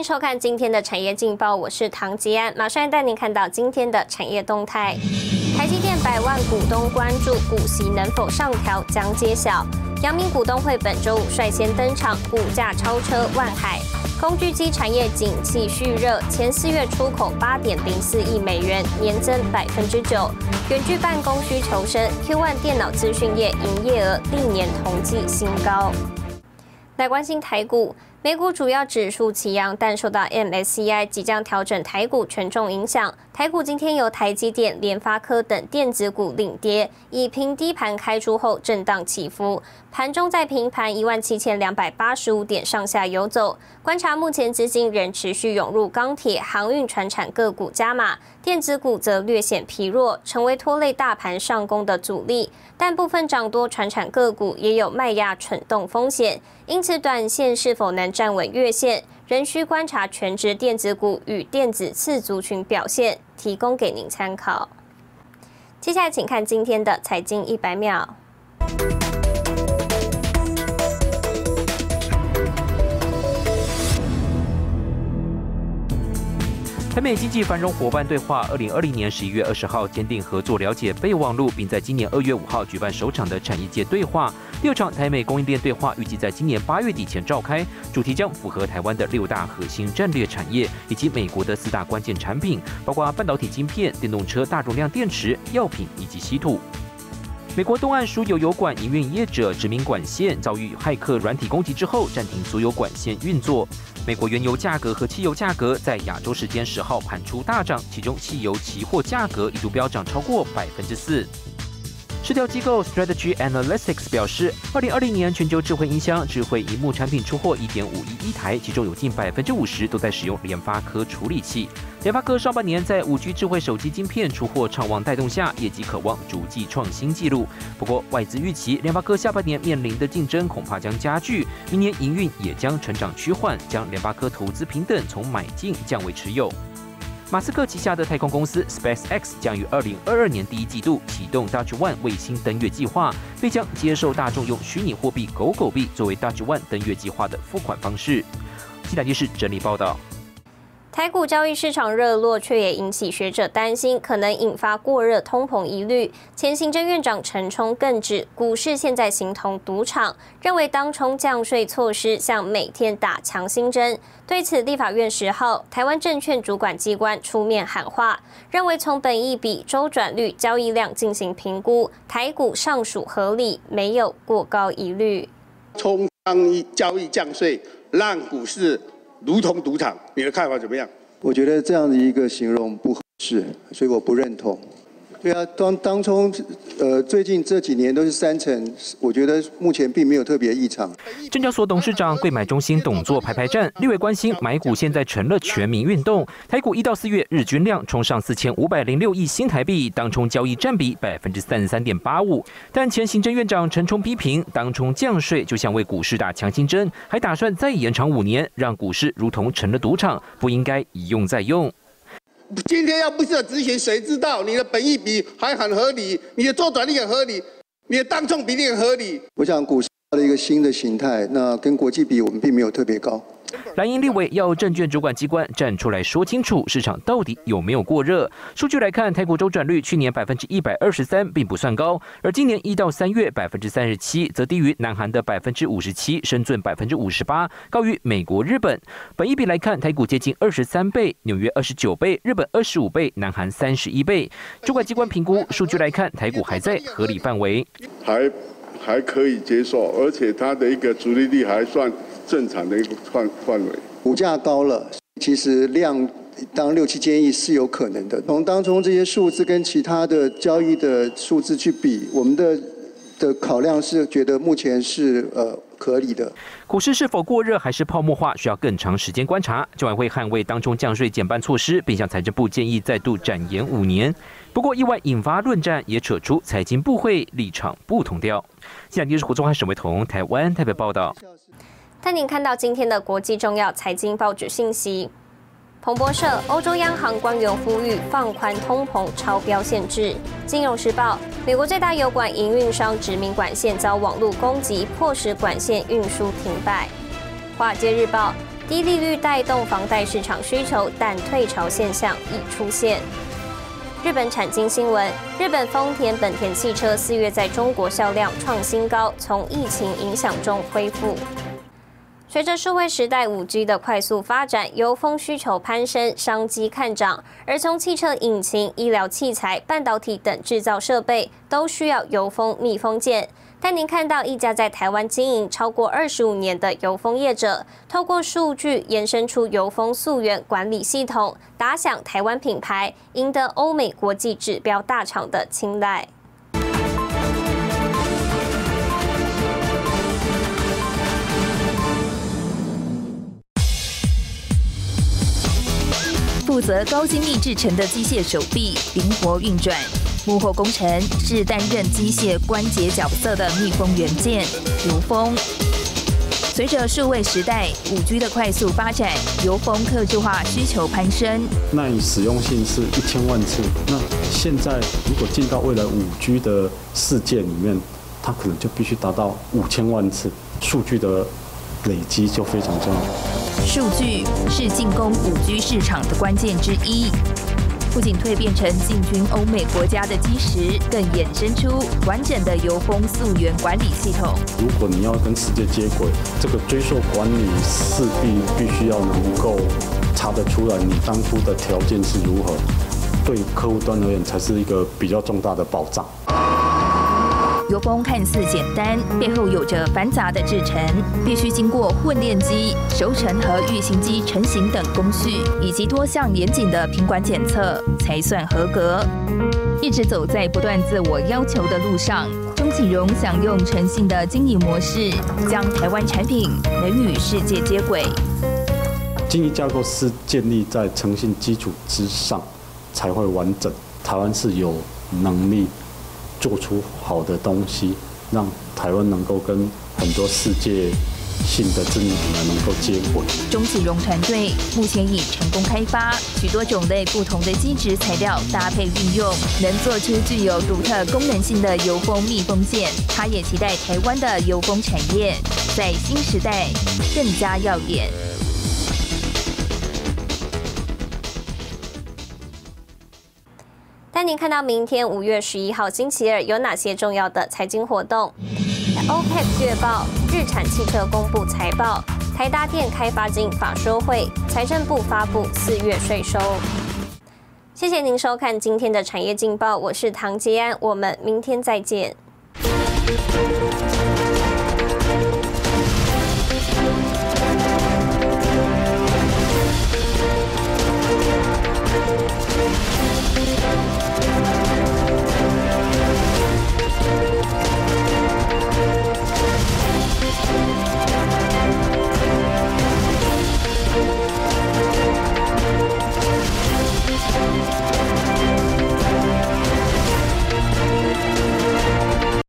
迎收看今天的产业劲报，我是唐吉安，马上带您看到今天的产业动态。台积电百万股东关注股息能否上调将揭晓。阳明股东会本周五率先登场，股价超车万海。工具机产业景气续热，前四月出口八点零四亿美元，年增百分之九。远距办公需求升，Q1 电脑资讯业营业额历年同季新高。来关心台股。美股主要指数齐扬，但受到 MSCI 即将调整台股权重影响。台股今天由台积电、联发科等电子股领跌，以平低盘开出后震荡起伏，盘中在平盘一万七千两百八十五点上下游走。观察目前资金仍持续涌入钢铁、航运、船产个股加码，电子股则略显疲弱，成为拖累大盘上攻的阻力。但部分涨多船产个股也有卖压蠢动风险，因此短线是否能站稳月线，仍需观察全职电子股与电子次族群表现，提供给您参考。接下来，请看今天的财经一百秒。台美经济繁荣伙伴对话，二零二零年十一月二十号签订合作了解备忘录，并在今年二月五号举办首场的产业界对话。第二场台美供应链对话预计在今年八月底前召开，主题将符合台湾的六大核心战略产业以及美国的四大关键产品，包括半导体晶片、电动车大容量电池、药品以及稀土。美国东岸输油油管营运业者殖民管线遭遇骇客软体攻击之后，暂停所有管线运作。美国原油价格和汽油价格在亚洲时间十号盘出大涨，其中汽油期货价格一度飙涨超过百分之四。市调机构 Strategy Analytics 表示，二零二零年全球智慧音箱、智慧荧幕产品出货一点五亿一台，其中有近百分之五十都在使用联发科处理器。联发科上半年在五 G 智慧手机晶片出货畅旺带动下，业绩渴望逐季创新纪录。不过，外资预期联发科下半年面临的竞争恐怕将加剧，明年营运也将成长趋缓，将联发科投资平等从买进降为持有。马斯克旗下的太空公司 SpaceX 将于二零二二年第一季度启动 Dutch One 卫星登月计划，并将接受大众用虚拟货币狗狗币作为 Dutch One 登月计划的付款方式。西南电视整理报道。台股交易市场热络，却也引起学者担心，可能引发过热通膨疑虑。前行政院长陈冲更指，股市现在形同赌场，认为当冲降税措施像每天打强心针。对此，立法院十号，台湾证券主管机关出面喊话，认为从本一笔周转率、交易量进行评估，台股尚属合理，没有过高疑虑。冲交易降税，让股市。如同赌场，你的看法怎么样？我觉得这样的一个形容不合适，所以我不认同。对啊，当当初，呃，最近这几年都是三成，我觉得目前并没有特别异常。证交所董事长贵买中心董座排排站，立委关心买股现在成了全民运动。台股一到四月日均量冲上四千五百零六亿新台币，当冲交易占比百分之三十三点八五。但前行政院长陈冲批评，当冲降税就像为股市打强心针，还打算再延长五年，让股市如同成了赌场，不应该一用再用。今天要不是执行，谁知道你的本意比还很合理，你的做转率很合理，你的当众比例很合理。我想股市的一个新的形态，那跟国际比，我们并没有特别高。蓝营立委要证券主管机关站出来说清楚，市场到底有没有过热？数据来看，台股周转率去年百分之一百二十三，并不算高；而今年一到三月百分之三十七，则低于南韩的百分之五十七，深圳百分之五十八，高于美国、日本。本一比来看，台股接近二十三倍，纽约二十九倍，日本二十五倍，南韩三十一倍。主管机关评估数据来看，台股还在合理范围，还还可以接受，而且它的一个阻力率还算。正常的一个范范围，股价高了，其实量当六七千亿是有可能的。从当中这些数字跟其他的交易的数字去比，我们的的考量是觉得目前是呃合理的。股市是否过热还是泡沫化，需要更长时间观察。证管会捍卫当中降税减半措施，并向财政部建议再度展延五年。不过意外引发论战，也扯出财经部会立场不同调。现在电视胡宗汉、沈伟彤台湾代表报道。带您看到今天的国际重要财经报纸信息。彭博社：欧洲央行官员呼吁放宽通膨超标限制。金融时报：美国最大油管营运商殖民管线遭网络攻击，迫使管线运输停摆。华尔街日报：低利率带动房贷市场需求，但退潮现象已出现。日本产经新闻：日本丰田本田汽车四月在中国销量创新高，从疫情影响中恢复。随着数位时代五 G 的快速发展，油封需求攀升，商机看涨。而从汽车引擎、医疗器材、半导体等制造设备，都需要油封密封件。但您看到一家在台湾经营超过二十五年的油封业者，透过数据延伸出油封溯源管理系统，打响台湾品牌，赢得欧美国际指标大厂的青睐。负责高精密制成的机械手臂灵活运转，幕后工程是担任机械关节角色的密封元件油封。随着数位时代五 G 的快速发展，油封客制化需求攀升。那你使用性是一千万次，那现在如果进到未来五 G 的世界里面，它可能就必须达到五千万次，数据的累积就非常重要。数据是进攻五 G 市场的关键之一，不仅蜕变成进军欧美国家的基石，更衍生出完整的油封溯源管理系统。如果你要跟世界接轨，这个追溯管理势必必须要能够查得出来你当初的条件是如何，对客户端而言才是一个比较重大的保障。油封看似简单，背后有着繁杂的制程，必须经过混炼机、熟成和预型机成型等工序，以及多项严谨的品管检测，才算合格。一直走在不断自我要求的路上，钟启荣想用诚信的经营模式，将台湾产品能与世界接轨。经营架构是建立在诚信基础之上，才会完整。台湾是有能力。做出好的东西，让台湾能够跟很多世界性的知名品牌能够接轨。钟启荣团队目前已成功开发许多种类不同的基质材料搭配运用，能做出具有独特功能性的油封密封件。他也期待台湾的油封产业在新时代更加耀眼。带您看到明天五月十一号星期二有哪些重要的财经活动？OPEC 月报、日产汽车公布财报、台达电开发金法说会、财政部发布四月税收。谢谢您收看今天的产业劲报，我是唐吉安，我们明天再见。